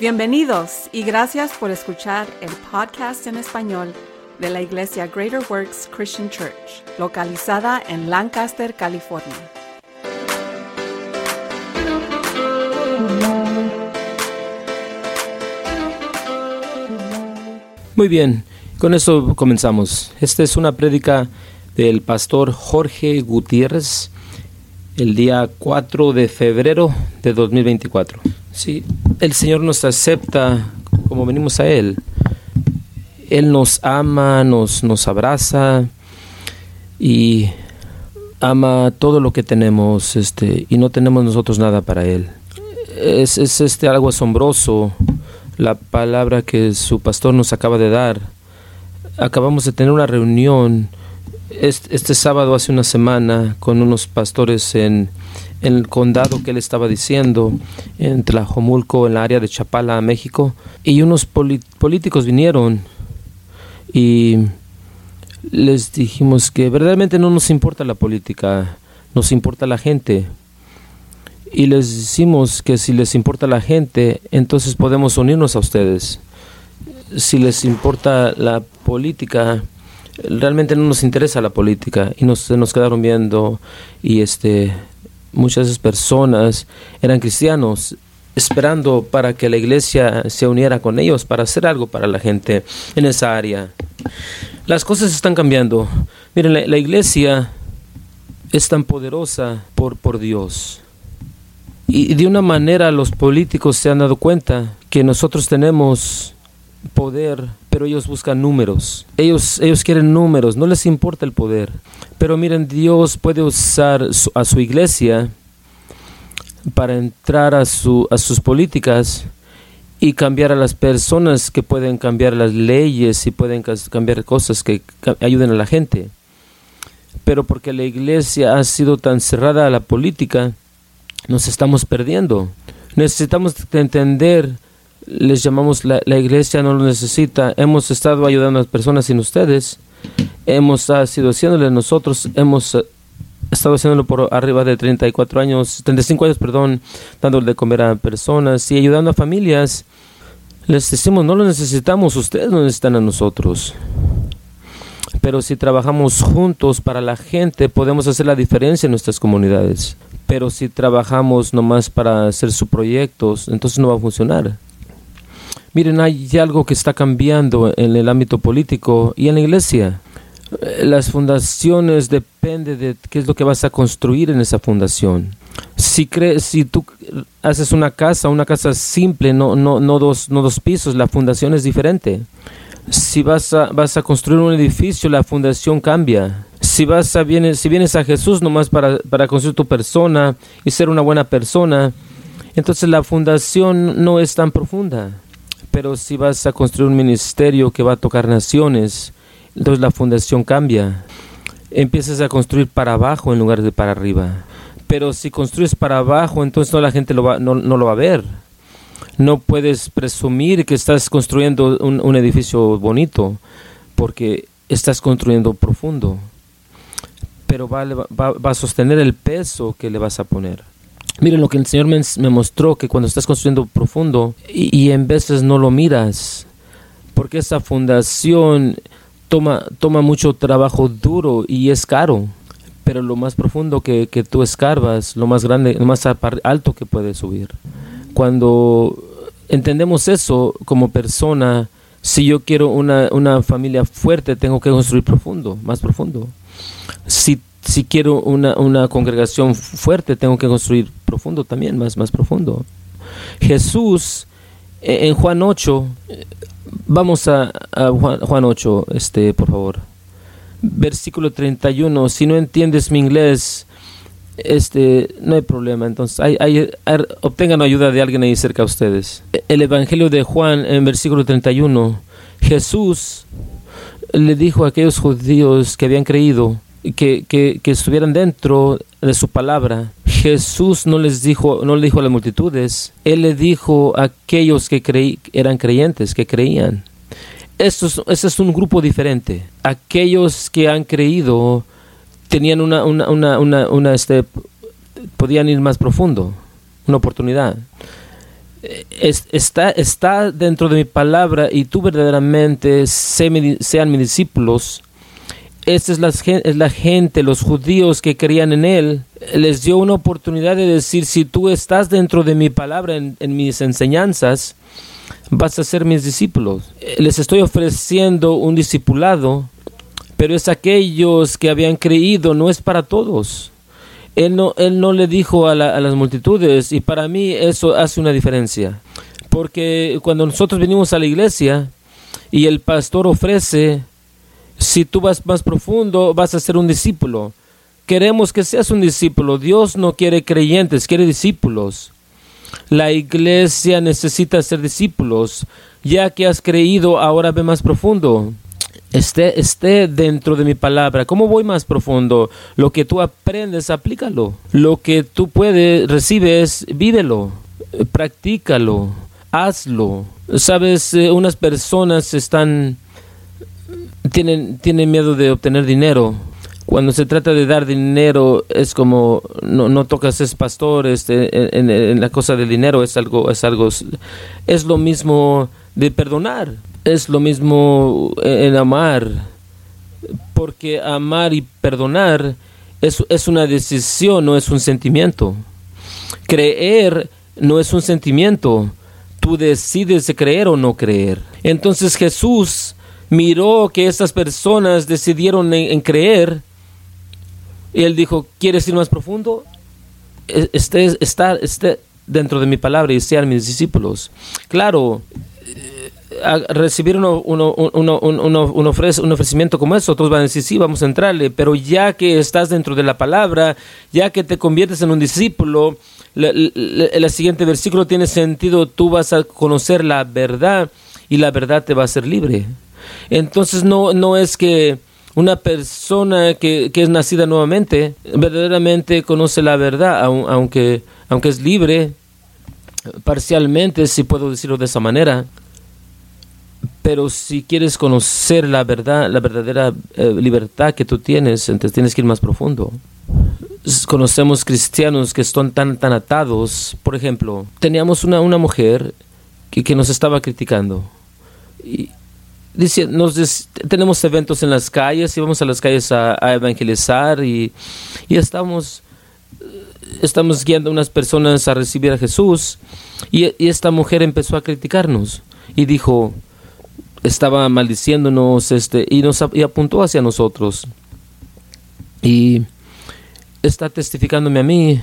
Bienvenidos y gracias por escuchar el podcast en español de la Iglesia Greater Works Christian Church, localizada en Lancaster, California. Muy bien, con eso comenzamos. Esta es una prédica del pastor Jorge Gutiérrez el día 4 de febrero de 2024. Sí, el Señor nos acepta como venimos a Él. Él nos ama, nos, nos abraza y ama todo lo que tenemos este, y no tenemos nosotros nada para Él. Es, es este algo asombroso la palabra que su pastor nos acaba de dar. Acabamos de tener una reunión este, este sábado hace una semana con unos pastores en, el condado que él estaba diciendo, en Tlajomulco, en la área de Chapala, México, y unos políticos vinieron y les dijimos que verdaderamente no nos importa la política, nos importa la gente y les decimos que si les importa la gente, entonces podemos unirnos a ustedes. Si les importa la política, realmente no nos interesa la política y nos, nos quedaron viendo y este muchas personas eran cristianos esperando para que la iglesia se uniera con ellos para hacer algo para la gente en esa área. Las cosas están cambiando. Miren, la, la iglesia es tan poderosa por, por Dios. Y de una manera los políticos se han dado cuenta que nosotros tenemos poder, pero ellos buscan números. Ellos, ellos quieren números, no les importa el poder. Pero miren, Dios puede usar a su iglesia para entrar a, su, a sus políticas y cambiar a las personas que pueden cambiar las leyes y pueden cambiar cosas que ayuden a la gente. Pero porque la iglesia ha sido tan cerrada a la política, nos estamos perdiendo. Necesitamos entender, les llamamos la, iglesia no lo necesita, hemos estado ayudando a las personas sin ustedes, hemos sido haciéndole nosotros, hemos eh, estado haciéndolo por arriba de 34 años, 35 años, perdón, dándole de comer a personas y ayudando a familias. Les decimos, no lo necesitamos, ustedes no necesitan a nosotros. Pero si trabajamos juntos para la gente, podemos hacer la diferencia en nuestras comunidades. Pero si trabajamos nomás para hacer sus proyectos, entonces no va a funcionar. Miren, hay algo que está cambiando en el ámbito político y en la iglesia. Eh, las fundaciones depende de qué es lo que vas a construir en esa fundación. Si crees, si tú haces una casa, una casa simple, no, no, no, dos, no dos pisos, la fundación es diferente. Si vas a, vas a construir un edificio, la fundación cambia si vas a vienes, si vienes a Jesús nomás para, para construir tu persona y ser una buena persona, entonces la fundación no es tan profunda. Pero si vas a construir un ministerio que va a tocar naciones, entonces la fundación cambia. Empiezas a construir para abajo en lugar de para arriba. Pero si construyes para abajo, entonces toda la gente lo va, no, lo va a ver. No puedes presumir que estás construyendo un, un edificio bonito, porque estás construyendo profundo pero va, va, a sostener el peso que le vas a poner. Miren lo que el Señor me, mostró, que cuando estás construyendo profundo y, en veces no lo miras, porque esa fundación toma, toma mucho trabajo duro y es caro, pero lo más profundo que, que tú escarbas, lo más grande, lo más alto que puedes subir. Cuando entendemos eso como persona, si yo quiero una, una familia fuerte, tengo que construir profundo, más profundo si, si quiero una, una congregación fuerte, tengo que construir profundo también, más, más profundo. Jesús, e, en Juan 8, vamos a, Juan, 8, este, por favor. Versículo 31, si no entiendes mi inglés, este, no hay problema. Entonces, hay, hay, obtengan ayuda de alguien ahí cerca de ustedes. El Evangelio de Juan, en versículo 31, Jesús le dijo a aquellos judíos que habían creído, que, que, estuvieran dentro de su palabra. Jesús no les dijo, no le dijo a las multitudes, él le dijo a aquellos que creí, eran creyentes, que creían. Esto es, es un grupo diferente. Aquellos que han creído tenían una, una, una, una, este, podían ir más profundo, una oportunidad. está, está dentro de mi palabra y tú verdaderamente sean mis discípulos, esta es la, gente, los judíos que creían en Él, les dio una oportunidad de decir, si tú estás dentro de mi palabra, en, mis enseñanzas, vas a ser mis discípulos. Les estoy ofreciendo un discipulado, pero es aquellos que habían creído, no es para todos. Él no, él no le dijo a las multitudes, y para mí eso hace una diferencia. Porque cuando nosotros venimos a la iglesia y el pastor ofrece si tú vas más profundo, vas a ser un discípulo. Queremos que seas un discípulo. Dios no quiere creyentes, quiere discípulos. La iglesia necesita ser discípulos. Ya que has creído, ahora ve más profundo. Esté, esté dentro de mi palabra. ¿Cómo voy más profundo? Lo que tú aprendes, aplícalo. Lo que tú puedes, recibes, vívelo. Practícalo. Hazlo. Sabes, eh, unas personas están tienen, tienen miedo de obtener dinero. Cuando se trata de dar dinero es como no, no tocas es pastor, este, en, la cosa del dinero es algo, es algo, es lo mismo de perdonar, es lo mismo en amar, porque amar y perdonar es, es una decisión, no es un sentimiento. Creer no es un sentimiento, tú decides creer o no creer. Entonces Jesús miró que estas personas decidieron en, creer, y él dijo, ¿quieres ir más profundo? E, esté, dentro de mi palabra y sean mis discípulos. Claro, eh, recibir un, ofrecimiento como eso, otros van a decir, sí, vamos a entrarle, pero ya que estás dentro de la palabra, ya que te conviertes en un discípulo, el siguiente versículo tiene sentido, tú vas a conocer la verdad y la verdad te va a hacer libre. Entonces no, no es que una persona que, que, es nacida nuevamente verdaderamente conoce la verdad, aunque, aunque es libre parcialmente, si puedo decirlo de esa manera. Pero si quieres conocer la verdad, la verdadera eh, libertad que tú tienes, entonces tienes que ir más profundo. Conocemos cristianos que están tan, tan atados. Por ejemplo, teníamos una, una mujer que, que nos estaba criticando. Dice, nos tenemos eventos en las calles y vamos a las calles a, evangelizar y, y, estamos, estamos guiando a unas personas a recibir a Jesús. Y, esta mujer empezó a criticarnos y dijo, estaba maldiciéndonos este, y, nos, y apuntó hacia nosotros. Y está testificándome a mí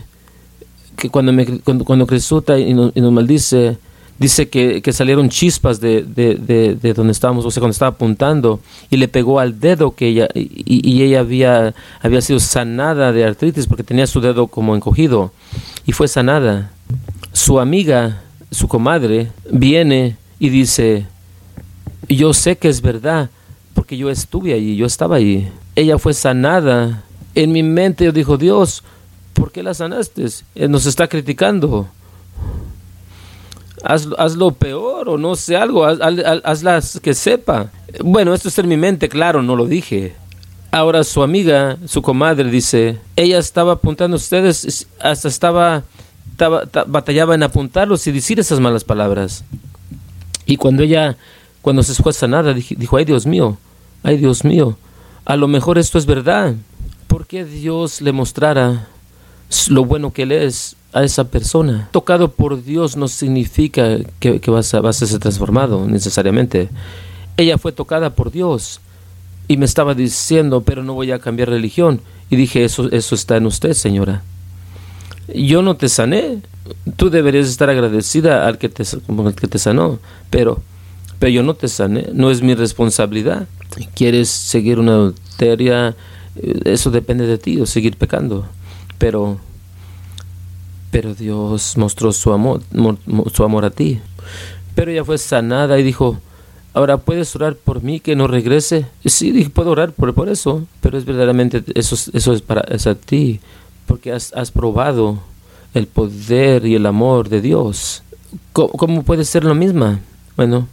que cuando, me, cuando, cuando y nos maldice, dice que, salieron chispas de, de, donde estábamos, o sea, cuando estaba apuntando, y le pegó al dedo que ella, y, ella había, había sido sanada de artritis porque tenía su dedo como encogido, y fue sanada. Su amiga, su comadre, viene y dice, yo sé que es verdad, porque yo estuve allí, yo estaba allí. Ella fue sanada. En mi mente yo dijo, Dios, ¿por qué la sanaste? Él nos está criticando haz, lo peor o no sé algo, haz, hazlas que sepa. Bueno, esto es en mi mente, claro, no lo dije. Ahora su amiga, su comadre, dice, ella estaba apuntando a ustedes, hasta estaba, estaba, batallaba en apuntarlos y decir esas malas palabras. Y cuando ella, cuando se fue sanada, dijo, ay Dios mío, ay Dios mío, a lo mejor esto es verdad. ¿Por qué Dios le mostrara lo bueno que Él es a esa persona. Tocado por Dios no significa que, vas, a, ser transformado necesariamente. Ella fue tocada por Dios y me estaba diciendo, pero no voy a cambiar religión. Y dije, eso, eso está en usted, señora. Yo no te sané. Tú deberías estar agradecida al que te, al que te sanó, pero, pero yo no te sané. No es mi responsabilidad. ¿Quieres seguir una adulteria? Eh, eso depende de ti, o seguir pecando. Pero pero Dios mostró su amor, su amor a ti. Pero ella fue sanada y dijo, ahora puedes orar por mí que no regrese. Sí, dije, puedo orar por, por eso, pero es verdaderamente, eso, eso es para es a ti, porque has, probado el poder y el amor de Dios. ¿Cómo, ¿Cómo, puede ser lo mismo? Bueno,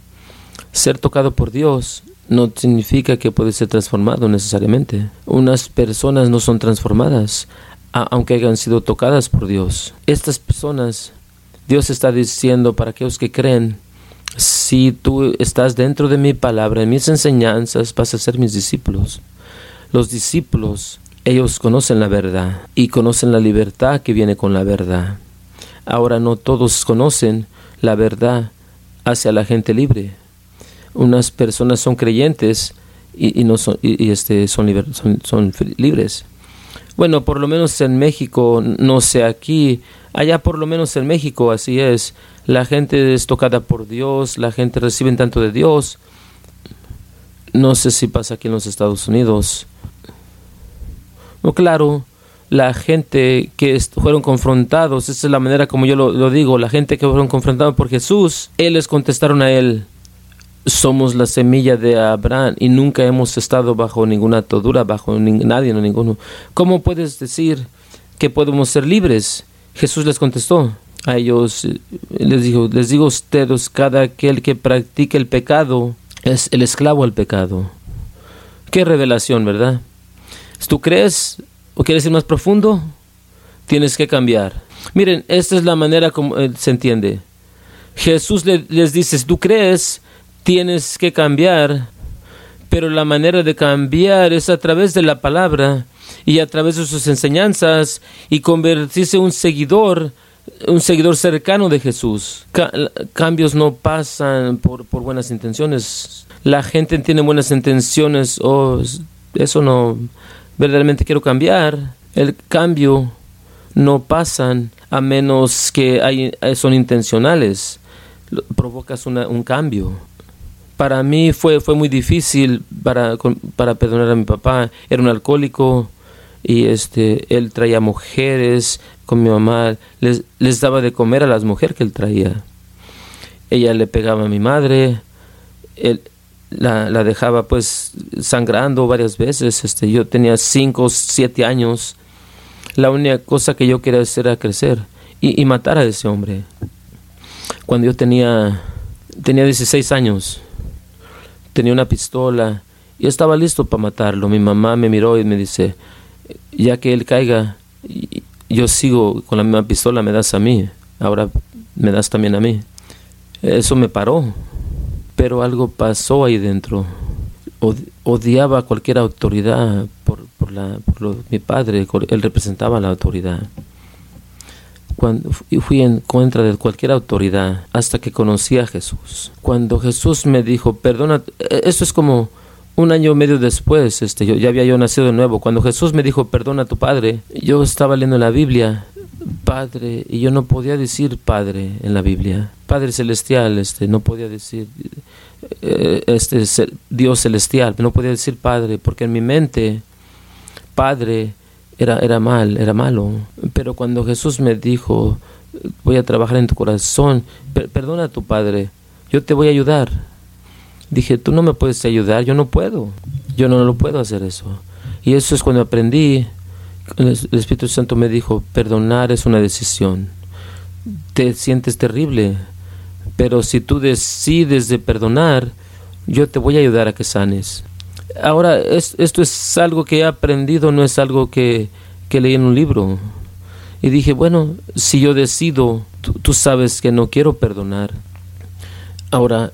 ser tocado por Dios no significa que puede ser transformado necesariamente. Unas personas no son transformadas aunque hayan sido tocadas por Dios. Estas personas Dios está diciendo para aquellos que creen, si tú estás dentro de mi palabra, en mis enseñanzas, vas a ser mis discípulos. Los discípulos, ellos conocen la verdad y conocen la libertad que viene con la verdad. Ahora no todos conocen la verdad hacia la gente libre. Unas personas son creyentes y, no son, y, este, son, son, libres. Bueno, por lo menos en México, no sé aquí, allá por lo menos en México así es. La gente es tocada por Dios, la gente recibe tanto de Dios. No sé si pasa aquí en los Estados Unidos. No, claro, la gente que fueron confrontados, esa es la manera como yo lo, digo, la gente que fueron confrontados por Jesús, Él les contestaron a Él, somos la semilla de Abraham y nunca hemos estado bajo ninguna atadura, bajo nadie, no ninguno. ¿Cómo puedes decir que podemos ser libres? Jesús les contestó a ellos, eh, les dijo, les digo a ustedes, cada aquel que practique el pecado es el esclavo al pecado. Qué revelación, ¿verdad? ¿Tú crees o quieres ir más profundo? Tienes que cambiar. Miren, esta es la manera como eh, se entiende. Jesús les dice, tú crees, tienes que cambiar, pero la manera de cambiar es a través de la palabra y a través de sus enseñanzas y convertirse en un seguidor, un seguidor cercano de Jesús. cambios no pasan por, por, buenas intenciones. La gente tiene buenas intenciones, o oh, eso no, verdaderamente quiero cambiar. El cambio no pasan a menos que hay, son intencionales. Provocas un cambio. Para mí fue, fue muy difícil para, para perdonar a mi papá. Era un alcohólico y este él traía mujeres con mi mamá. Les, les daba de comer a las mujeres que él traía. Ella le pegaba a mi madre. Él, la, la, dejaba pues sangrando varias veces. Este, yo tenía cinco, siete años. La única cosa que yo quería hacer era crecer y, y matar a ese hombre. Cuando yo tenía, tenía 16 años, tenía una pistola y estaba listo para matarlo. Mi mamá me miró y me dice, ya que él caiga, yo sigo con la misma pistola, me das a mí, ahora me das también a mí. Eso me paró, pero algo pasó ahí dentro. odiaba a cualquier autoridad por, la, mi padre, él representaba la autoridad. Cuando fui en contra de cualquier autoridad hasta que conocí a Jesús. Cuando Jesús me dijo, perdona, e, eso es como un año y medio después, este, yo, ya había yo nacido de nuevo. Cuando Jesús me dijo, perdona a tu padre, yo estaba leyendo la Biblia, Padre, y yo no podía decir Padre en la Biblia. Padre celestial, este, no podía decir eh, este Dios celestial, no podía decir Padre, porque en mi mente Padre era, era mal, era malo. Pero cuando Jesús me dijo, voy a trabajar en tu corazón, perdona a tu Padre, yo te voy a ayudar dije, tú no me puedes ayudar, yo no puedo, yo no lo puedo hacer eso. Y eso es cuando aprendí, el Espíritu Santo me dijo, perdonar es una decisión. Te sientes terrible, pero si tú decides de perdonar, yo te voy a ayudar a que sanes. Ahora, esto es algo que he aprendido, no es algo que, que leí en un libro. Y dije, bueno, si yo decido, tú sabes que no quiero perdonar. Ahora,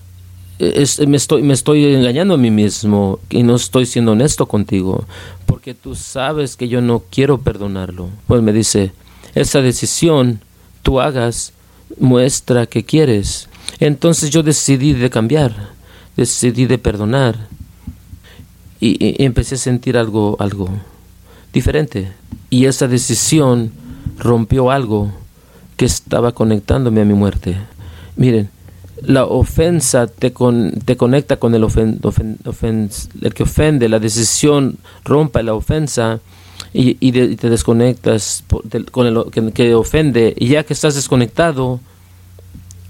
estoy, me estoy engañando a mí mismo y no estoy siendo honesto contigo, porque tú sabes que yo no quiero perdonarlo. Pues me dice, esa decisión tú hagas muestra que quieres. Entonces yo decidí de cambiar, decidí de perdonar y, empecé a sentir algo, algo diferente. Y esa decisión rompió algo que estaba conectándome a mi muerte. Miren, la ofensa te, te conecta con el, que ofende, la decisión rompa la ofensa y, te desconectas con el que, ofende. Y ya que estás desconectado,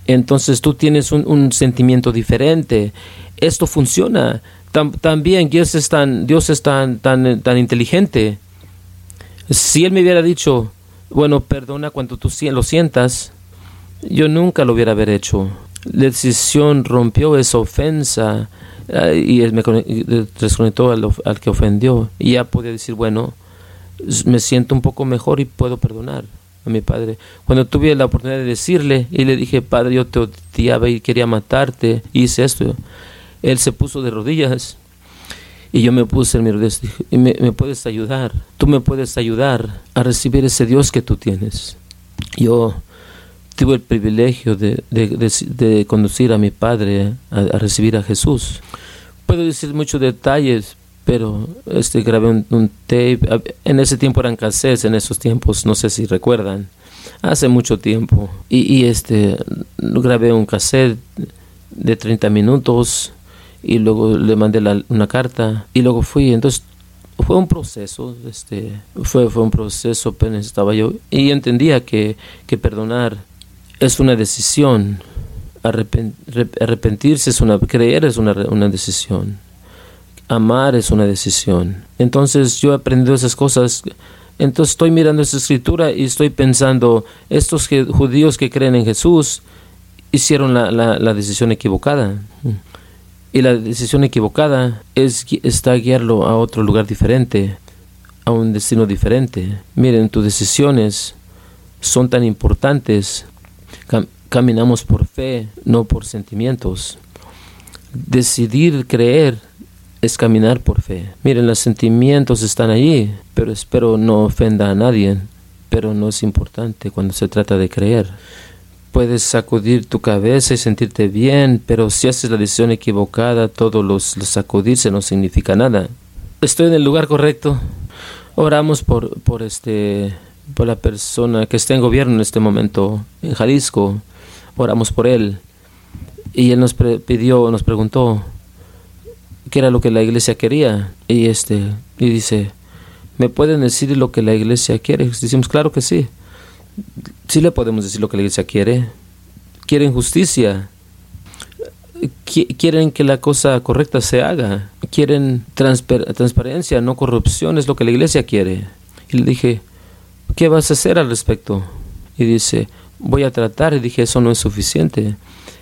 entonces tú tienes un, sentimiento diferente. Esto funciona. También Dios es tan, Dios es tan, tan, tan inteligente. Si Él me hubiera dicho, bueno, perdona cuando tú lo sientas, yo nunca lo hubiera haber hecho la decisión rompió esa ofensa eh, y me desconectó al, al, que ofendió. Y ya podía decir, bueno, me siento un poco mejor y puedo perdonar. a mi padre. Cuando tuve la oportunidad de decirle y le dije, Padre, yo te odiaba y quería matarte, hice esto, él se puso de rodillas y yo me puse en mi rodillas y me, me puedes ayudar, tú me puedes ayudar a recibir ese Dios que tú tienes. Yo tuve el privilegio de, de, conducir a mi padre a, recibir a Jesús. Puedo decir muchos detalles, pero este grabé un, tape. En ese tiempo eran cassettes, en esos tiempos, no sé si recuerdan. Hace mucho tiempo. Y, este grabé un cassette de 30 minutos y luego le mandé una carta y luego fui. Entonces fue un proceso, este, fue, fue un proceso, apenas estaba yo, y entendía que, que perdonar es una decisión. arrepentirse es una, creer es una, una, decisión. Amar es una decisión. Entonces yo he aprendido esas cosas. Entonces estoy mirando esa escritura y estoy pensando, estos judíos que creen en Jesús hicieron la, la, decisión equivocada. Y la decisión equivocada es está guiarlo a otro lugar diferente, a un destino diferente. Miren, tus decisiones son tan importantes caminamos por fe, no por sentimientos. Decidir creer es caminar por fe. Miren, los sentimientos están allí, pero espero no ofenda a nadie, pero no es importante cuando se trata de creer. Puedes sacudir tu cabeza y sentirte bien, pero si haces la decisión equivocada, todo los, sacudirse no significa nada. Estoy en el lugar correcto. Oramos por, por este por la persona que está en gobierno en este momento en Jalisco. Oramos por él. Y él nos pidió, nos preguntó qué era lo que la iglesia quería. Y este, y dice, ¿me pueden decir lo que la iglesia quiere? Decimos, claro que sí. Sí le podemos decir lo que la iglesia quiere. Quieren justicia. quieren que la cosa correcta se haga. Quieren transparencia, no corrupción, es lo que la iglesia quiere. Y le dije, ¿qué vas a hacer al respecto? Y dice, voy a tratar. Y dije, eso no es suficiente.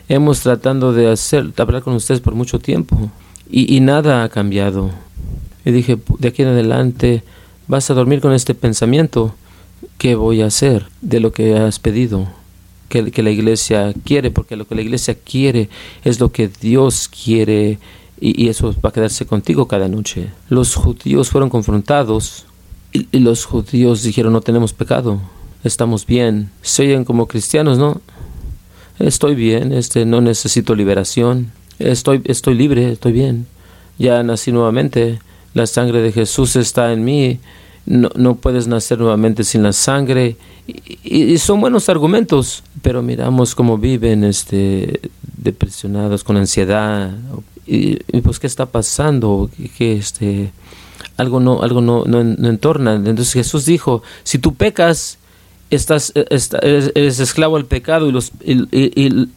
Hemos tratando de hablar con ustedes por mucho tiempo y, nada ha cambiado. Y dije, de aquí en adelante vas a dormir con este pensamiento. ¿Qué voy a hacer de lo que has pedido? Que, la iglesia quiere, porque lo que la iglesia quiere es lo que Dios quiere y, y eso va a quedarse contigo cada noche. Los judíos fueron confrontados y, los judíos dijeron, no tenemos pecado, estamos bien. Se oyen como cristianos, ¿no? Estoy bien, este, no necesito liberación, estoy, estoy libre, estoy bien. Ya nací nuevamente, la sangre de Jesús está en mí, no, no puedes nacer nuevamente sin la sangre. Y, son buenos argumentos, pero miramos cómo viven este, depresionados, con ansiedad. Y, pues, ¿qué está pasando? que este, algo no, algo no, no, entorna. Entonces Jesús dijo, si tú pecas, estás, eres, esclavo al pecado y los, y,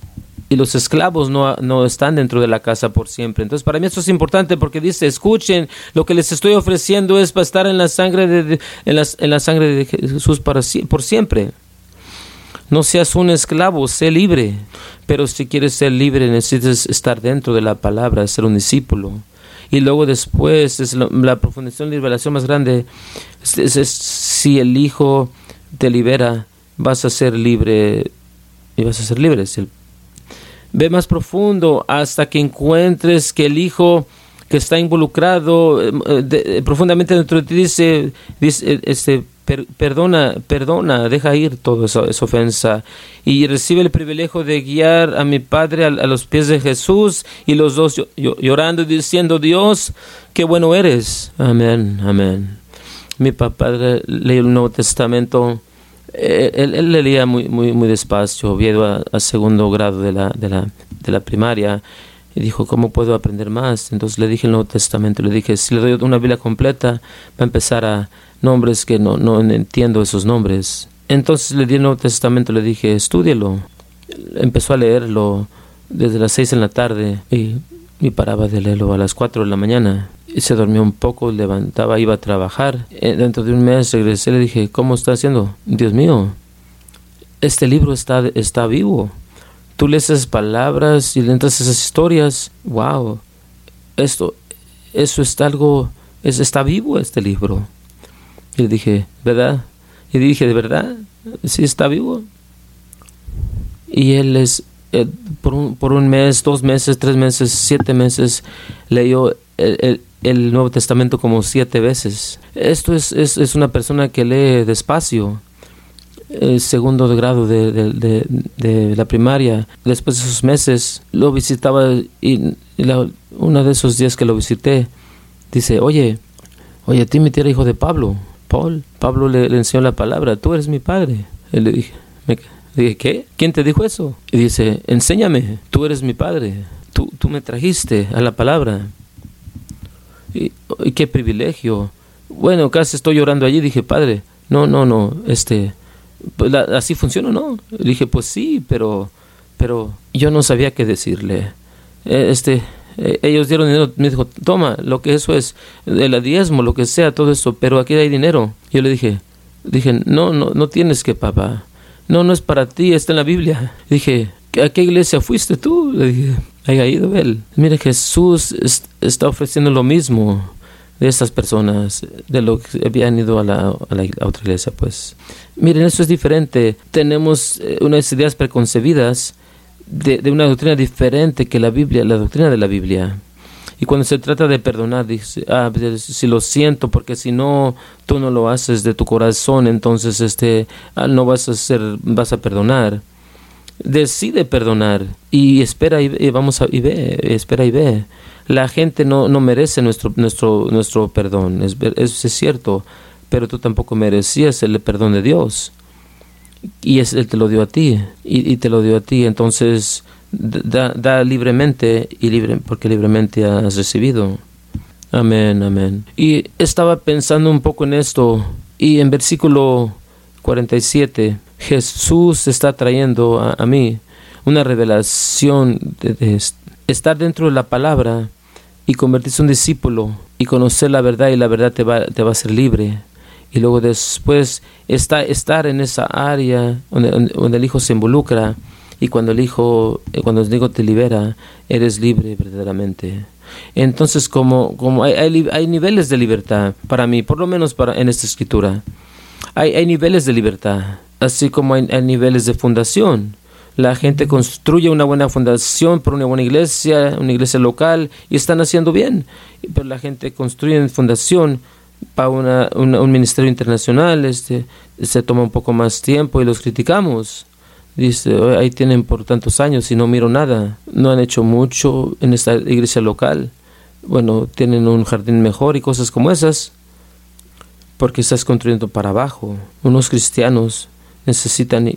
los esclavos no, no, están dentro de la casa por siempre. Entonces para mí esto es importante porque dice, escuchen, lo que les estoy ofreciendo es para estar en la sangre de, en, en la sangre de Jesús por siempre. No seas un esclavo, sé libre. Pero si quieres ser libre necesitas estar dentro de la palabra, ser un discípulo y luego después es la profundización y revelación más grande es, si el Hijo te libera vas a ser libre y vas a ser libre ve más profundo hasta que encuentres que el Hijo que está involucrado eh, eh, profundamente dentro de ti dice, dice este perdona, perdona, deja ir toda esa, ofensa y recibe el privilegio de guiar a mi padre a, los pies de Jesús y los dos llorando y diciendo, Dios, qué bueno eres. Amén, amén. Mi papá leía el Nuevo Testamento, eh, él, él, leía muy, muy, muy despacio, viejo a, segundo grado de la, de la, de la primaria y dijo, ¿cómo puedo aprender más? Entonces le dije el Nuevo Testamento, le dije, si le doy una Biblia completa, va a empezar a nombres que no, no entiendo esos nombres. Entonces le di el Nuevo Testamento, le dije, estúdielo. Empezó a leerlo desde las seis en la tarde y, y paraba de leerlo a las cuatro de la mañana. Y se dormió un poco, levantaba, iba a trabajar. Eh, dentro de un mes regresé y le dije, ¿cómo está haciendo? Dios mío, este libro está, está vivo. Tú lees esas palabras y le entras esas historias. ¡Wow! Esto, eso está algo, es, está vivo este libro. Y le dije, ¿verdad? Y dije, ¿de verdad? sí está vivo. Y él es, eh, por, un, por, un, mes, dos meses, tres meses, siete meses, leyó el, el, Nuevo Testamento como siete veces. Esto es, es, es una persona que lee despacio. El segundo de grado de, de, de, la primaria. Después de esos meses lo visitaba y, uno de esos días que lo visité, dice, oye, oye, Timothy era hijo de Pablo. Paul, Pablo le, le enseñó la palabra, tú eres mi padre. Y le dije, me, dije, ¿qué? ¿Quién te dijo eso? Y dice, enséñame, tú eres mi padre, tú, tú me trajiste a la palabra. Y, qué privilegio. Bueno, casi estoy llorando allí, dije, padre, no, no, no, este, pues así funciona, ¿no? dije, pues sí, pero, pero yo no sabía qué decirle. E, este, e, ellos dieron dinero, me dijo, toma, lo que eso es, el diezmo, lo que sea, todo eso, pero aquí hay dinero. Yo le dije, dije, no, no, no tienes que, papá. No, no es para ti, está en la Biblia. Dije, ¿a qué iglesia fuiste tú? Le dije, haya ido él. Mire, Jesús está ofreciendo lo mismo de estas personas, de lo que habían ido a la, otra iglesia, pues. Miren, eso es diferente. Tenemos eh, unas ideas preconcebidas de, de, una doctrina diferente que la Biblia, la doctrina de la Biblia. Y cuando se trata de perdonar, dice, ah, si lo siento, porque si no, tú no lo haces de tu corazón, entonces este, ah, no vas a ser, vas a perdonar. Decide perdonar y espera y, vamos a, y ve, espera y ve. La gente no, no merece nuestro, nuestro, nuestro perdón, es, es, cierto, pero tú tampoco merecías el perdón de Dios. Y es, Él te lo dio a ti, y, y te lo dio a ti, entonces da, libremente y libre, porque libremente has recibido. Amén, amén. Y estaba pensando un poco en esto y en versículo 47 Jesús está trayendo a, mí una revelación de, estar dentro de la palabra y convertirse en un discípulo y conocer la verdad y la verdad te va, te va a hacer libre. Y luego después está, estar en esa área donde el Hijo se involucra y cuando el Hijo, eh, cuando el Hijo te libera, eres libre verdaderamente. Entonces, como, como hay, hay, niveles de libertad para mí, por lo menos para, en esta escritura, hay, hay niveles de libertad, así como hay, niveles de fundación. La gente construye una buena fundación por una buena iglesia, una iglesia local, y están haciendo bien. Pero la gente construye fundación para una, un ministerio internacional, este, se toma un poco más tiempo y los criticamos. Dice, ahí tienen por tantos años y no miro nada. No han hecho mucho en esta iglesia local. Bueno, tienen un jardín mejor y cosas como esas. Porque estás construyendo para abajo. Unos cristianos necesitan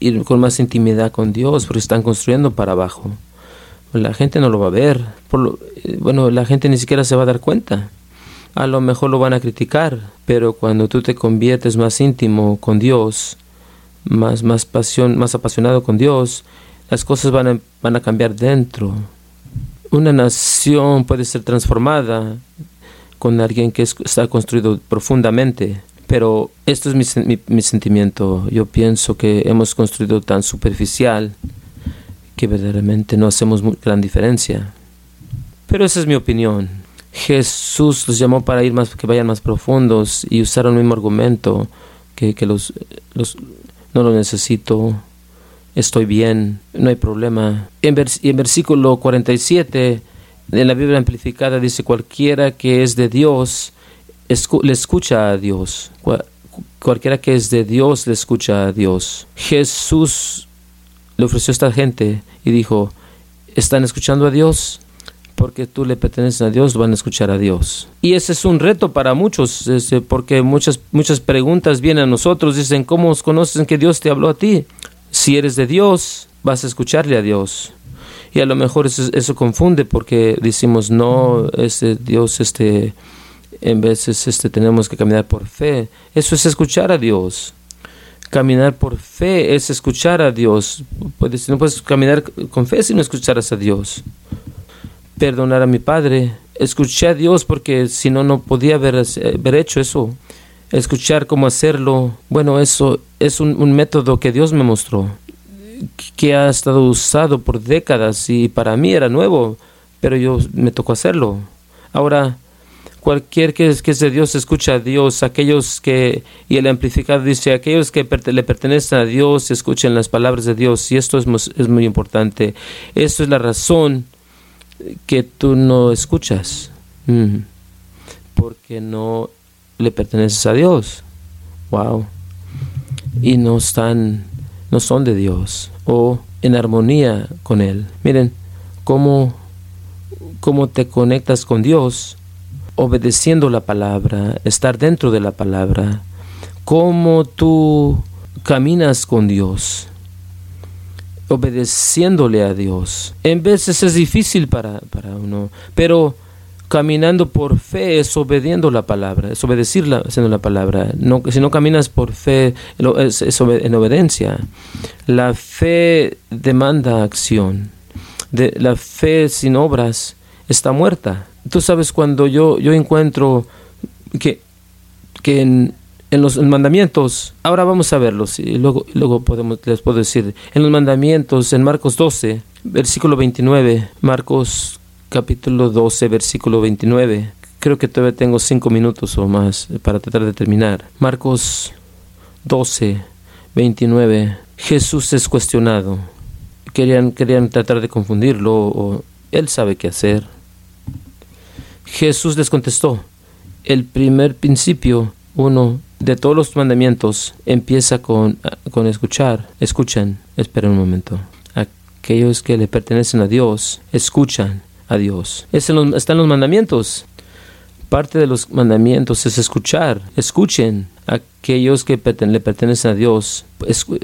ir con más intimidad con Dios porque están construyendo para abajo. La gente no lo va a ver. Eh, bueno, la gente ni siquiera se va a dar cuenta. A lo mejor lo van a criticar, pero cuando tú te conviertes más íntimo con Dios, más, más pasión, más apasionado con Dios, las cosas van a, van a cambiar dentro. Una nación puede ser transformada con alguien que está construido profundamente, pero esto es mi, mi, sentimiento. Yo pienso que hemos construido tan superficial que verdaderamente no hacemos gran diferencia. Pero esa es mi opinión. Jesús los llamó para ir más, que vayan más profundos y usaron el mismo argumento que, que los, los, no lo necesito, estoy bien, no hay problema. En, en versículo 47 de la Biblia amplificada dice, cualquiera que es de Dios, le escucha a Dios. cualquiera que es de Dios, le escucha a Dios. Jesús le ofreció a esta gente y dijo, ¿están escuchando a Dios? Porque tú le perteneces a Dios, van a escuchar a Dios. Y ese es un reto para muchos, porque muchas, muchas preguntas vienen a nosotros, dicen, ¿cómo conocen que Dios te habló a ti? Si eres de Dios, vas a escucharle a Dios. Y a lo mejor eso, confunde porque decimos, no, este, Dios, este, en veces este, tenemos que caminar por fe. Eso es escuchar a Dios. Caminar por fe es escuchar a Dios. No puedes caminar con fe si no escucharas a Dios perdonar a mi padre. Escuché a Dios porque si no, no podía haber, haber hecho eso. Escuchar cómo hacerlo. Bueno, eso es un, método que Dios me mostró, que ha estado usado por décadas y para mí era nuevo, pero yo me tocó hacerlo. Ahora, Cualquier que es, que es de Dios escucha a Dios. Aquellos que, y el amplificado dice, aquellos que le pertenecen a Dios escuchen las palabras de Dios. Y esto es, es muy importante. Esto es la razón que tú no escuchas. Porque no le perteneces a Dios. Wow. Y no están, no son de Dios. O en armonía con Él. Miren, cómo, cómo te conectas con Dios obedeciendo la palabra, estar dentro de la palabra, cómo tú caminas con Dios, obedeciéndole a Dios. En veces es difícil para, para uno, pero caminando por fe es obediendo la palabra, es obedecerla haciendo la palabra. No, si no caminas por fe, es, en obediencia. La fe demanda acción. De, la fe sin obras está muerta tú sabes cuando yo, yo encuentro que, que en, en los mandamientos, ahora vamos a verlos y luego, luego podemos, les puedo decir, en los mandamientos, en Marcos 12, versículo 29, Marcos capítulo 12, versículo 29, creo que todavía tengo cinco minutos o más para tratar de terminar. Marcos 12, 29, Jesús es cuestionado. Querían, querían tratar de confundirlo o él sabe qué hacer. Jesús les contestó, el primer principio, uno de todos los mandamientos, empieza con, con escuchar. Escuchen, esperen un momento. Aquellos que le pertenecen a Dios, escuchan a Dios. están los mandamientos. Parte de los mandamientos es escuchar. Escuchen. Aquellos que le pertenecen a Dios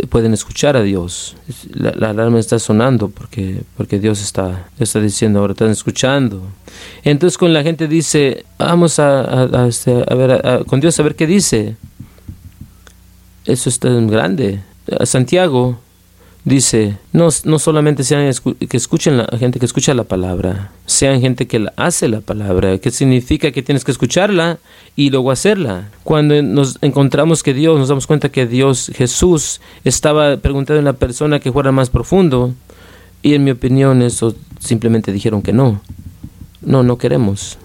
pueden escuchar a Dios. La, alarma está sonando porque, porque Dios está, está diciendo, ahora están escuchando. Entonces con la gente dice, vamos a, este, ver con Dios a ver qué dice. Eso está grande. A Santiago dice, no, no solamente sean que escuchen la gente que escucha la palabra, sean gente que hace la palabra, que significa que tienes que escucharla y luego hacerla. Cuando nos encontramos que Dios, nos damos cuenta que Dios, Jesús, estaba preguntando a la persona que fuera más profundo, y en mi opinión eso simplemente dijeron que no. No, no queremos.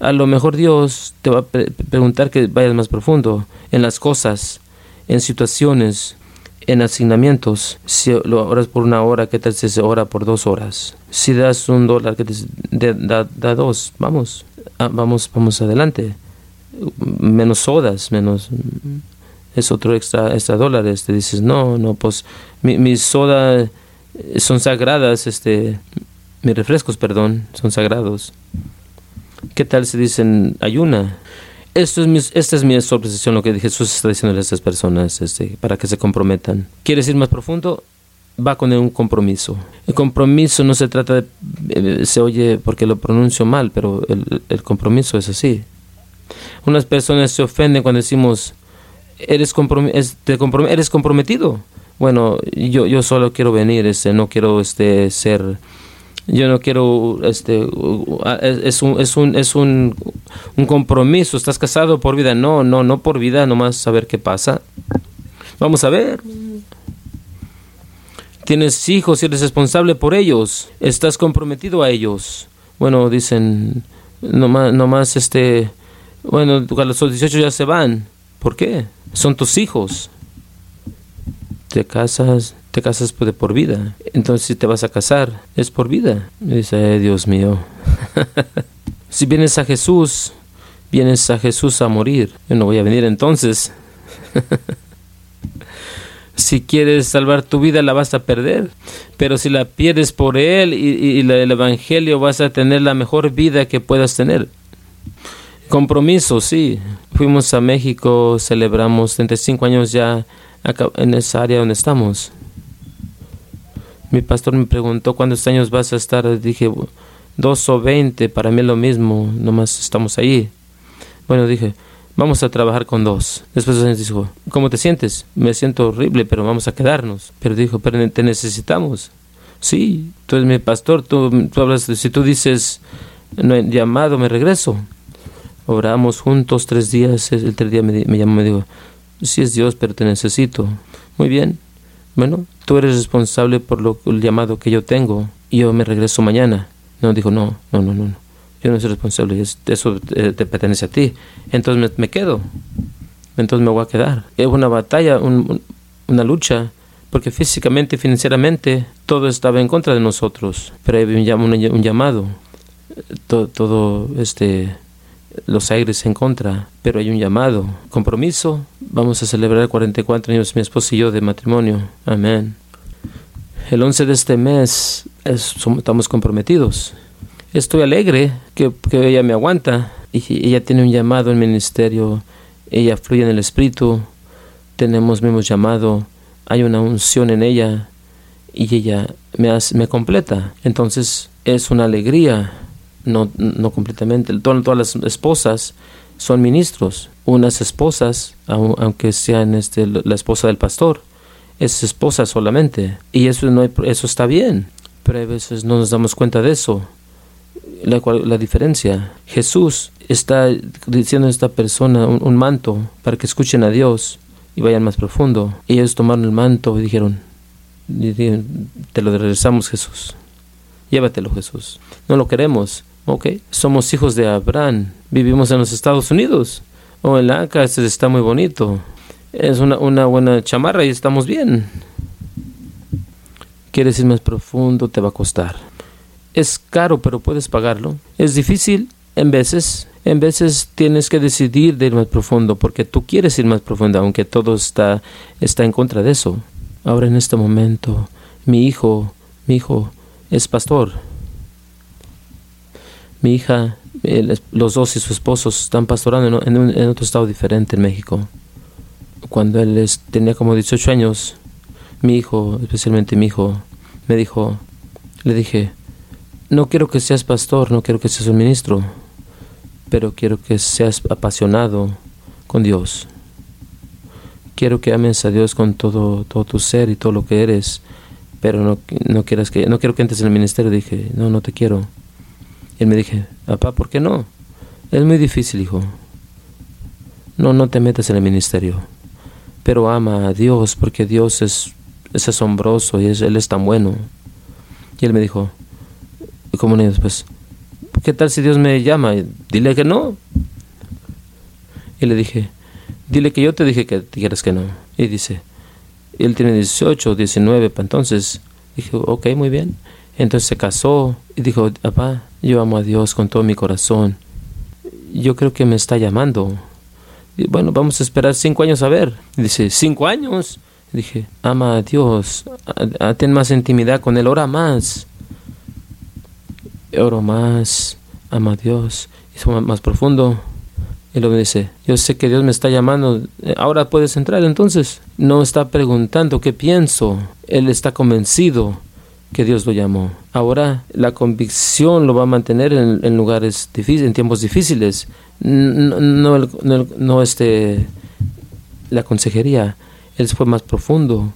A lo mejor Dios te va a preguntar que vayas más profundo en las cosas, en situaciones, en asignamientos, si lo oras por una hora, ¿qué tal si se ora por dos horas? Si das un dólar, ¿qué te da, da, dos? Vamos, ah, vamos, vamos adelante. Menos sodas, menos es otro extra, extra dólares. Te dices, no, no, pues mis sodas son sagradas, este, mis refrescos, perdón, son sagrados. ¿Qué tal si dicen ayuna? Esto es esta es mi sorpresión, lo que Jesús está diciendo a estas personas, este, para que se comprometan. ¿Quieres ir más profundo? Va con un compromiso. El compromiso no se trata de, eh, se oye porque lo pronuncio mal, pero el, compromiso es así. Unas personas se ofenden cuando decimos, eres, eres comprometido. Bueno, yo, yo solo quiero venir, este, no quiero este, ser yo no quiero este es un es un es un, un compromiso. Estás casado por vida no no no por vida nomás saber qué pasa. Vamos a ver. Tienes hijos y eres responsable por ellos. Estás comprometido a ellos. Bueno dicen nomás nomás este bueno a los 18 ya se van. ¿por qué? son tus hijos. Te casas te casas de por vida. Entonces si te vas a casar, es por vida. dice, Dios mío. si vienes a Jesús, vienes a Jesús a morir. Yo no voy a venir entonces. si quieres salvar tu vida, la vas a perder. Pero si la pierdes por Él y, el Evangelio, vas a tener la mejor vida que puedas tener. Compromiso, sí. Fuimos a México, celebramos 35 años ya en esa área donde estamos. Mi pastor me preguntó cuántos años vas a estar. Dije, dos o veinte, para mí es lo mismo, nomás estamos ahí. Bueno, dije, vamos a trabajar con dos. Después dijo, ¿cómo te sientes? Me siento horrible, pero vamos a quedarnos. Pero dijo, pero te necesitamos. Sí, tú mi pastor, tú, hablas, si tú dices, no he llamado, me regreso. Oramos juntos tres días, el tercer día me, me llamó, me dijo, sí es Dios, pero te necesito. Muy bien, bueno, tú eres responsable por lo, el llamado que yo tengo y yo me regreso mañana. No, dijo, no, no, no, no. yo no soy responsable, eso te, pertenece a ti. Entonces me, quedo, entonces me voy a quedar. Es una batalla, una lucha, porque físicamente y financieramente todo estaba en contra de nosotros, pero hay un, llamado, todo, todo este los aires en contra, pero hay un llamado, compromiso. Vamos a celebrar 44 años mi esposo y yo de matrimonio. Amén. El 11 de este mes estamos comprometidos. Estoy alegre que, ella me aguanta y ella tiene un llamado en ministerio. Ella fluye en el Espíritu. Tenemos mismo llamado. Hay una unción en ella y ella me completa. Entonces es una alegría no, no completamente. todas las esposas son ministros. Unas esposas, aunque sean este, la esposa del pastor, es esposa solamente. Y eso, no eso está bien. Pero a veces no nos damos cuenta de eso. La, la diferencia. Jesús está diciendo a esta persona un, manto para que escuchen a Dios y vayan más profundo. Y ellos tomaron el manto y dijeron, te lo regresamos Jesús. Llévatelo Jesús. No lo queremos. Ok, somos hijos de Abraham, vivimos en los Estados Unidos. O oh, en la este está muy bonito. Es una, una buena chamarra y estamos bien. Quieres ir más profundo, te va a costar. Es caro, pero puedes pagarlo. Es difícil en veces. En veces tienes que decidir de ir más profundo porque tú quieres ir más profundo, aunque todo está, está en contra de eso. Ahora en este momento, mi hijo, mi hijo es pastor mi hija, los dos y su esposo están pastorando en, otro estado diferente en México. Cuando él tenía como 18 años, mi hijo, especialmente mi hijo, me dijo, le dije, no quiero que seas pastor, no quiero que seas un ministro, pero quiero que seas apasionado con Dios. Quiero que ames a Dios con todo, todo tu ser y todo lo que eres, pero no, no, quieras que, no quiero que entres en el ministerio. Dije, no, no te quiero y él me dije, papá, ¿por qué no? Es muy difícil, hijo. No, no te metas en el ministerio. Pero ama a Dios porque Dios es, es asombroso y Él es tan bueno. Y él me dijo, ¿y cómo no? Pues, ¿qué tal si Dios me llama? Dile que no. Y le dije, dile que yo te dije que dijeras que no. Y dice, él tiene 18, 19, para entonces. Dije, ok, muy bien. Entonces se casó y dijo, papá, yo amo a Dios con todo mi corazón. Yo creo que me está llamando. Y bueno, vamos a esperar cinco años a ver. dice, ¿cinco años? dije, ama a Dios, ten más intimidad con Él, ora más. Oro más, ama a Dios. Hizo más profundo. Y luego dice, yo sé que Dios me está llamando, ahora puedes entrar entonces. No está preguntando qué pienso, Él está convencido que Dios lo llamó. Ahora la convicción lo va a mantener en, lugares difíciles, en tiempos difíciles. No, no, no, este, la consejería. Él fue más profundo,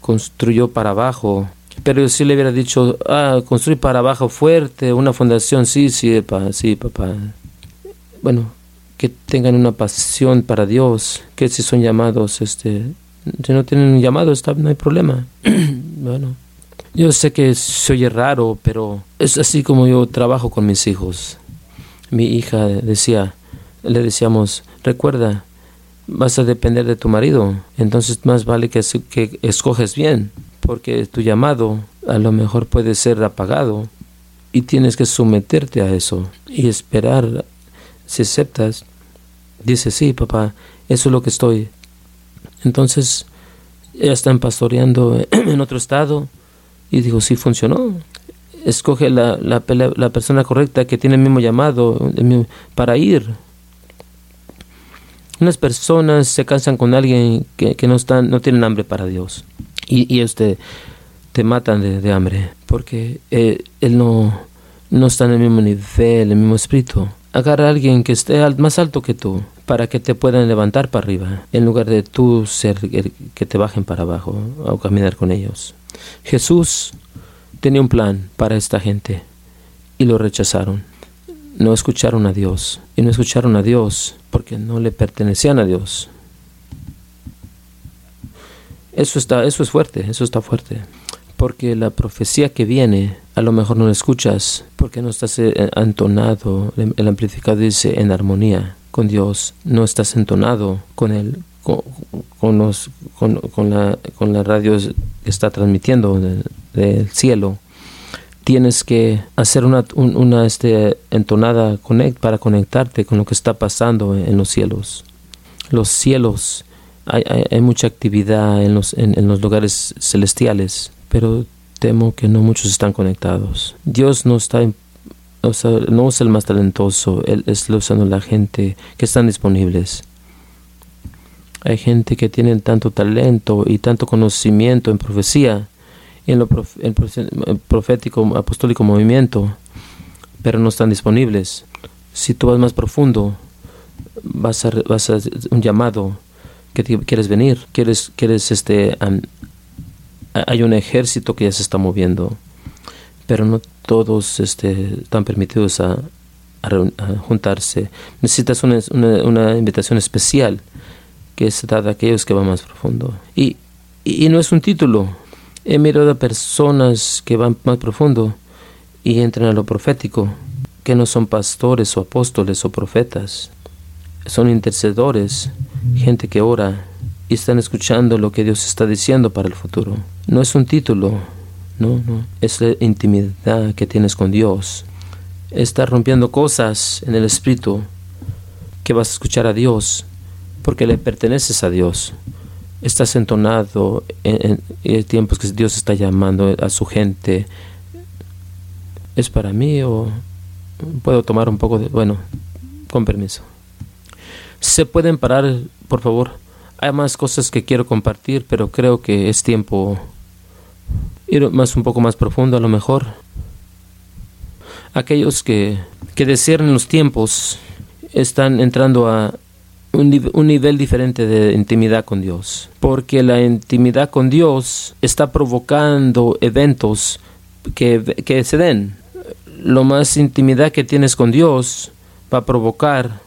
construyó para abajo. Pero si le hubiera dicho, ah, construir para abajo fuerte, una fundación, sí, sí, papá, sí, papá. Bueno, que tengan una pasión para Dios, que si son llamados, este, si no tienen un llamado, está, no hay problema. bueno. Yo sé que se oye raro, pero es así como yo trabajo con mis hijos. Mi hija decía, le decíamos, recuerda, vas a depender de tu marido, entonces más vale que, que escoges bien, porque tu llamado a lo mejor puede ser apagado y tienes que someterte a eso y esperar. Si aceptas, dice, sí, papá, eso es lo que estoy. Entonces, ya están pastoreando en otro estado y digo, sí funcionó. Escoge la, la, la, persona correcta que tiene el mismo llamado para ir. Unas personas se cansan con alguien que, que no, están, no tienen hambre para Dios. Y, y este, te matan de, de hambre. Porque eh, él no, no está en el mismo nivel, el mismo espíritu. Agarra a alguien que esté más alto que tú para que te puedan levantar para arriba, en lugar de tú ser que te bajen para abajo o caminar con ellos. Jesús tenía un plan para esta gente y lo rechazaron. No escucharon a Dios y no escucharon a Dios porque no le pertenecían a Dios. Eso está, eso es fuerte, eso está fuerte. Porque la profecía que viene, a lo mejor no la escuchas, porque no estás eh, entonado. El amplificador dice en armonía con Dios, no estás entonado con él, con, los, con, la, con la radio que está transmitiendo del, cielo. Tienes que hacer una, una este, entonada connect para conectarte con lo que está pasando en los cielos. Los cielos, hay, hay, mucha actividad en los, en, los lugares celestiales, pero temo que no muchos están conectados. Dios no está no es el más talentoso, Él es usando la gente que están disponibles. Hay gente que tiene tanto talento y tanto conocimiento en profecía, en lo profético, apostólico movimiento, pero no están disponibles. Si tú vas más profundo, vas a, vas un llamado que quieres venir, quieres, quieres este, hay un ejército que ya se está moviendo, pero no todos este, están permitidos a, juntarse. Necesitas una, invitación especial que es dada a aquellos que van más profundo. Y, y, no es un título. He mirado a personas que van más profundo y entran a lo profético, que no son pastores o apóstoles o profetas. Son intercedores, gente que ora y están escuchando lo que Dios está diciendo para el futuro. No es un título, no, no, es la intimidad que tienes con Dios. Estás rompiendo cosas en el espíritu que vas a escuchar a Dios porque le perteneces a Dios. Estás entonado en, en, tiempos que Dios está llamando a su gente. ¿Es para mí o puedo tomar un poco de... Bueno, con permiso. ¿Se pueden parar, por favor? Hay más cosas que quiero compartir, pero creo que es tiempo ir más un poco más profundo a lo mejor. Aquellos que, que los tiempos están entrando a, un, nivel diferente de intimidad con Dios. Porque la intimidad con Dios está provocando eventos que, se den. Lo más intimidad que tienes con Dios va a provocar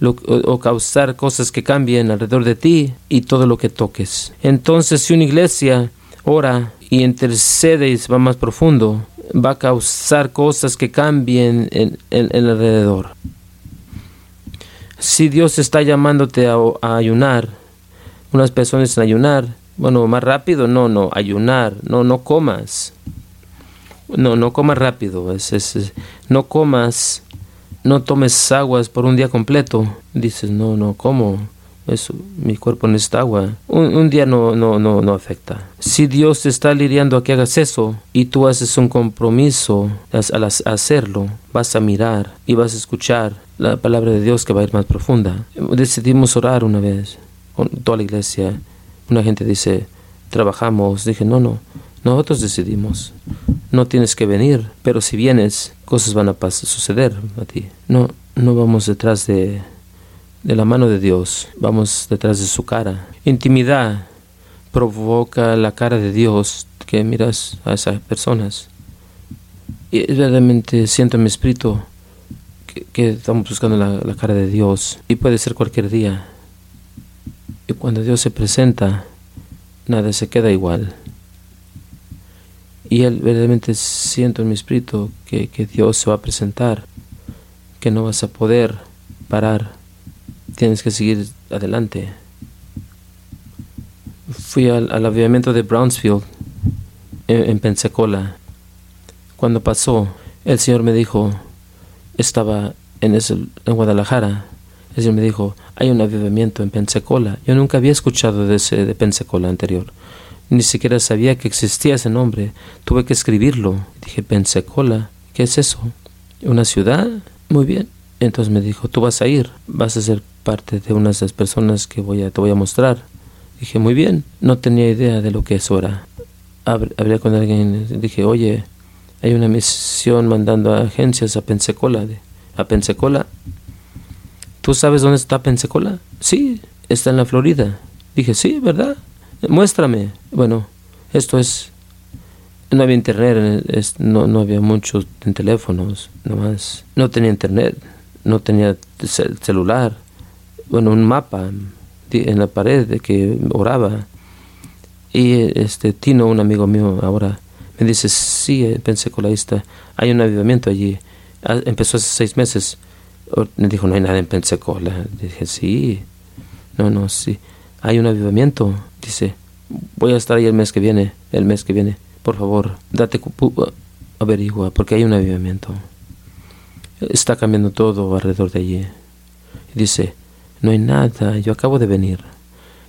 o, causar cosas que cambien alrededor de ti y todo lo que toques. Entonces, si una iglesia ora y intercede y va más profundo, va a causar cosas que cambien en, en alrededor. Si Dios está llamándote a, ayunar, unas personas en ayunar, bueno, más rápido, no, no, ayunar, no, no comas. No, no comas rápido, es, no comas, no tomes aguas por un día completo. Dices, no, no, ¿cómo? Eso, mi cuerpo necesita agua. Un, día no, no, no, no afecta. Si Dios te está lidiando a que hagas eso y tú haces un compromiso al hacerlo, vas a mirar y vas a escuchar la palabra de Dios que va a ir más profunda. Decidimos orar una vez con toda la iglesia. Una gente dice, trabajamos. Dije, no, no, nosotros decidimos. No tienes que venir, pero si vienes, cosas van a suceder a ti. No, no vamos detrás de de la mano de Dios, vamos detrás de su cara. Intimidad provoca la cara de Dios que miras a esas personas. Y realmente siento en mi espíritu que, estamos buscando la, la, cara de Dios y puede ser cualquier día. Y cuando Dios se presenta, nada se queda igual. Y él verdaderamente siento en mi espíritu que, que Dios se va a presentar, que no vas a poder parar tienes que seguir adelante. Fui al, avivamiento de Brownsfield en, Pensacola. Cuando pasó, el Señor me dijo, estaba en, ese, en Guadalajara, el Señor me dijo, hay un avivamiento en Pensacola. Yo nunca había escuchado de ese de Pensacola anterior. Ni siquiera sabía que existía ese nombre. Tuve que escribirlo. Dije, Pensacola, ¿qué es eso? ¿Una ciudad? Muy bien. Entonces me dijo, tú vas a ir, vas a ser parte de unas de las personas que voy a, te voy a mostrar. Dije, muy bien, no tenía idea de lo que eso era. Hablé con alguien, dije, oye, hay una misión mandando a agencias a Pensacola. ¿A Pensacola? ¿Tú sabes dónde está Pensacola? Sí, está en la Florida. Dije, sí, ¿verdad? Muéstrame. Bueno, esto es... No había internet, no, no había muchos teléfonos, nomás. No tenía internet, no tenía celular bueno, un mapa en la pared de que oraba. Y este Tino, un amigo mío ahora, Me dice, sí, en Pensacola hay un avivamiento allí. Ah, empezó hace seis meses. Me dijo, no hay nada en Pensacola. Dije, sí. No, no, sí. Hay un avivamiento. Dice, voy a estar ahí el mes que viene. El mes que viene. Por favor, date, averigua, porque hay un avivamiento. Está cambiando todo alrededor de allí. dice, no hay nada, yo acabo de venir.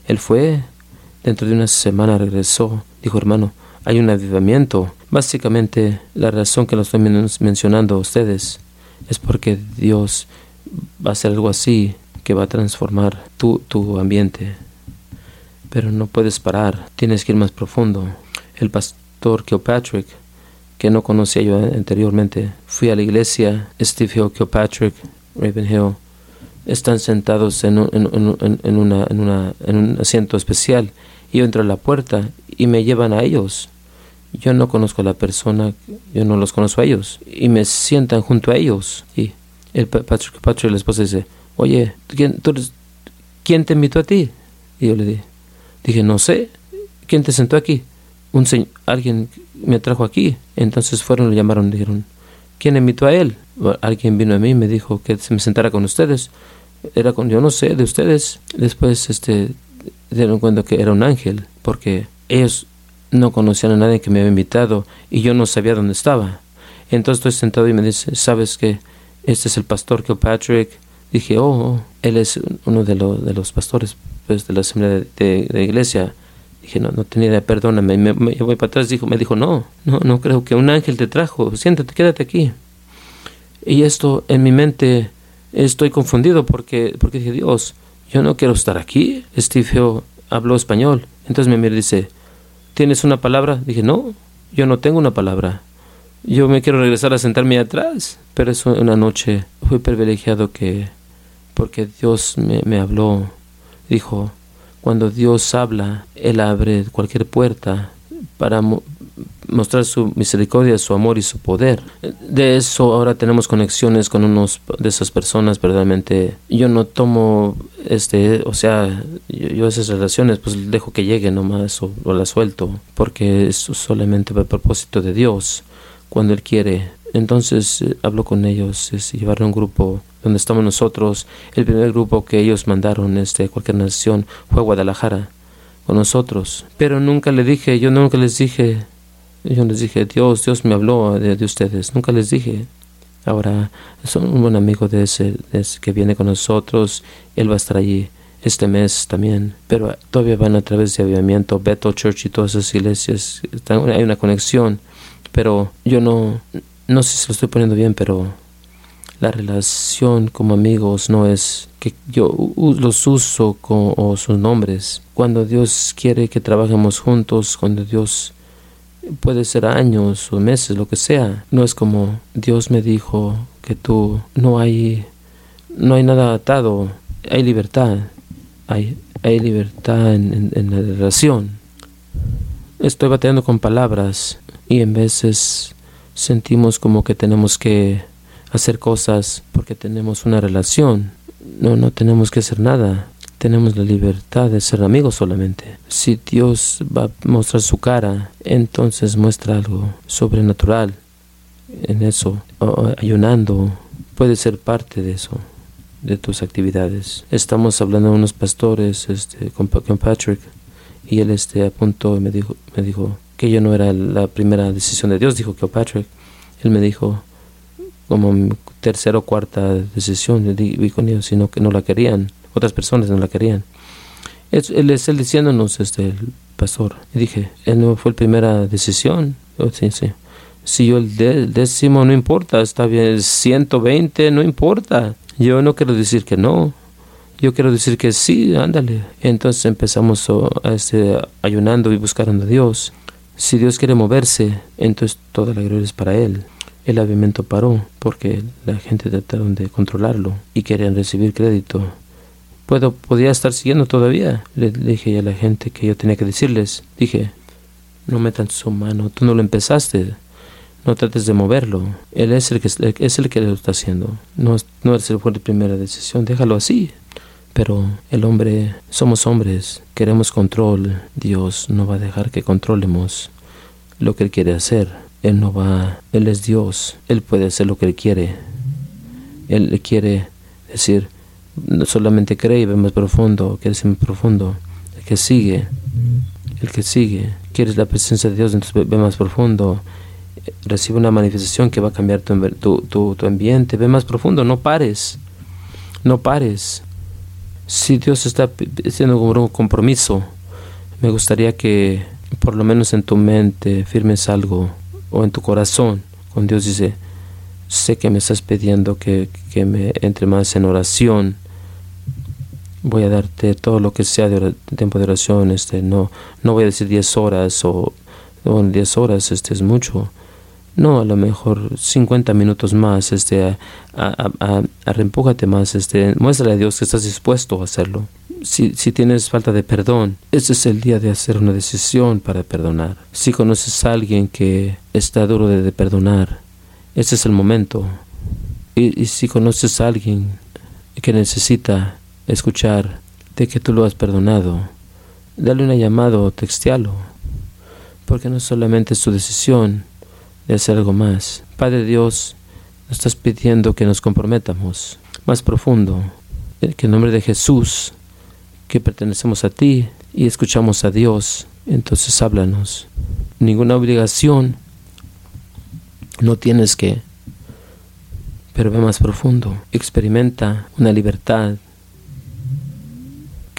Él fue, dentro de una semana regresó, dijo, hermano, hay un avivamiento. Básicamente, la razón que lo estoy mencionando a ustedes es porque Dios va a hacer algo así que va a transformar tu, tu ambiente. Pero no puedes parar, tienes que ir más profundo. El pastor Kilpatrick, que no conocía yo anteriormente, fui a la iglesia Steve Hill Kilpatrick, Ravenhill. Están sentados en, en, una, en un asiento especial. Y yo entro a la puerta y me llevan a ellos. Yo no conozco a la persona, yo no los conozco a ellos. Y me sientan junto a ellos. Y el Patrick, Patrick la esposa dice, oye, ¿quién, ¿quién te invitó a ti? Y yo le dije, dije, no sé, ¿quién te sentó aquí? Un señor, alguien me trajo aquí. Entonces fueron, le llamaron, dijeron, ¿quién invitó a él? Alguien vino a mí y me dijo que se me sentara con ustedes. Era con, yo no sé, de ustedes. Después, este, dieron cuenta que era un ángel, porque ellos no conocían a nadie que me había invitado y yo no sabía dónde estaba. Entonces estoy sentado y me dice, ¿sabes que Este es el pastor Kilpatrick. Dije, oh, oh, él es uno de, los de los pastores pues, de la asamblea de, de, iglesia. Dije, no, no tenía perdóname. Me, voy para atrás. Dijo, me dijo, no, no, no creo que un ángel te trajo. Siéntate, quédate aquí. Y esto en mi mente estoy confundido porque, porque dije, Dios, yo no quiero estar aquí. Steve Hill habló español. Entonces me mira y dice, ¿tienes una palabra? Dije, no, yo no tengo una palabra. Yo me quiero regresar a sentarme atrás. Pero es una noche, fui privilegiado que, porque Dios me, me habló, dijo, cuando Dios habla, Él abre cualquier puerta para mostrar su misericordia, su amor y su poder. De eso ahora tenemos conexiones con unos de esas personas verdaderamente. Yo no tomo, este, o sea, yo, esas relaciones pues dejo que lleguen nomás o, o las suelto, porque es solamente para propósito de Dios, cuando Él quiere. Entonces eh, hablo con ellos, es llevar un grupo donde estamos nosotros. El primer grupo que ellos mandaron, este, cualquier nación, fue Guadalajara con nosotros. Pero nunca le dije, yo nunca les dije, yo les dije, Dios, Dios me habló de, ustedes, nunca les dije. Ahora, son un buen amigo de ese, que viene con nosotros, él va a estar allí este mes también, pero todavía van a través de avivamiento, Beto Church y todas esas iglesias, hay una conexión, pero yo no, no sé si lo estoy poniendo bien, pero la relación como amigos no es que yo los uso con sus nombres. Cuando Dios quiere que trabajemos juntos, cuando Dios puede ser años o meses, lo que sea, no es como Dios me dijo que tú no hay no hay nada atado, hay libertad, hay, hay libertad en, en la relación. Estoy bateando con palabras y en veces sentimos como que tenemos que hacer cosas porque tenemos una relación. No, no tenemos que hacer nada. Tenemos la libertad de ser amigos solamente. Si Dios va a mostrar su cara, entonces muestra algo sobrenatural en eso. ayunando puede ser parte de eso, de tus actividades. Estamos hablando de unos pastores este, con, Patrick y él este, a punto me dijo, me dijo que yo no era la primera decisión de Dios, dijo que Patrick. Él me dijo, como tercera o cuarta decisión, vi con ellos, sino que no la querían, otras personas no la querían. él es él diciéndonos, este, el pastor, y dije, él no fue la primera decisión, oh, sí, sí. Si yo el, décimo no importa, está bien, el 120 no importa. Yo no quiero decir que no, yo quiero decir que sí, ándale. Entonces empezamos a, este, ayunando y buscando a Dios. Si Dios quiere moverse, entonces toda la gloria es para Él el avivamiento paró porque la gente trataron de controlarlo y querían recibir crédito. Puedo, podía estar siguiendo todavía. Le dije a la gente que yo tenía que decirles. Dije, no metan su mano, tú no lo empezaste. No trates de moverlo. Él es el que, es el que lo está haciendo. No, no es el fue la primera decisión. Déjalo así. Pero el hombre, somos hombres, queremos control. Dios no va a dejar que controlemos lo que Él quiere hacer. Él no va, Él es Dios, Él puede hacer lo que Él quiere. Él le quiere decir, no solamente cree y ve más profundo, quiere ser más profundo. El que sigue, el que sigue, quieres la presencia de Dios, entonces ve más profundo. Recibe una manifestación que va a cambiar tu, tu, tu ambiente. Ve más profundo, no pares. No pares. Si Dios está haciendo un compromiso, me gustaría que por lo menos en tu mente firmes algo o en tu corazón. Cuando Dios dice, sé que me estás pidiendo que, que me entre más en oración, voy a darte todo lo que sea de, tiempo de oración. Este, no, no voy a decir 10 horas o, o 10 horas, este es mucho. No, a lo mejor 50 minutos más, este, a, a, a, a más, este, muéstrale a Dios que estás dispuesto a hacerlo si, si tienes falta de perdón, este es el día de hacer una decisión para perdonar. Si conoces a alguien que está duro de, perdonar, este es el momento. Y, si conoces a alguien que necesita escuchar de que tú lo has perdonado, dale una llamada o textealo, porque no solamente es tu decisión de hacer algo más. Padre Dios, nos estás pidiendo que nos comprometamos más profundo, que en nombre de Jesús que pertenecemos a ti y escuchamos a Dios, entonces háblanos. Ninguna obligación, no tienes que, pero ve más profundo, experimenta una libertad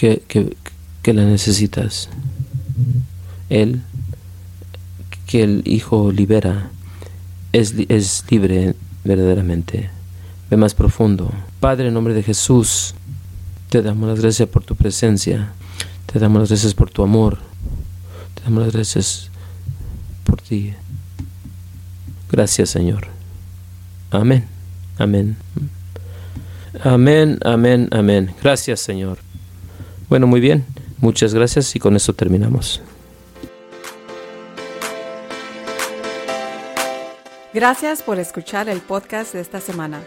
que, que, la necesitas. Él, que el Hijo libera, es, es libre verdaderamente. Ve más profundo. Padre, en nombre de Jesús, te damos las gracias por tu presencia. Te damos las gracias por tu amor. Te damos las gracias por ti. Gracias, Señor. Amén. Amén. Amén, amén, amén. Gracias, Señor. Bueno, muy bien. Muchas gracias y con eso terminamos. Gracias por escuchar el podcast de esta semana.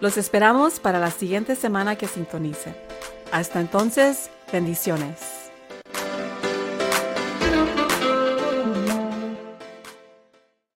Los esperamos para la siguiente semana que sintonice. Hasta entonces, bendiciones.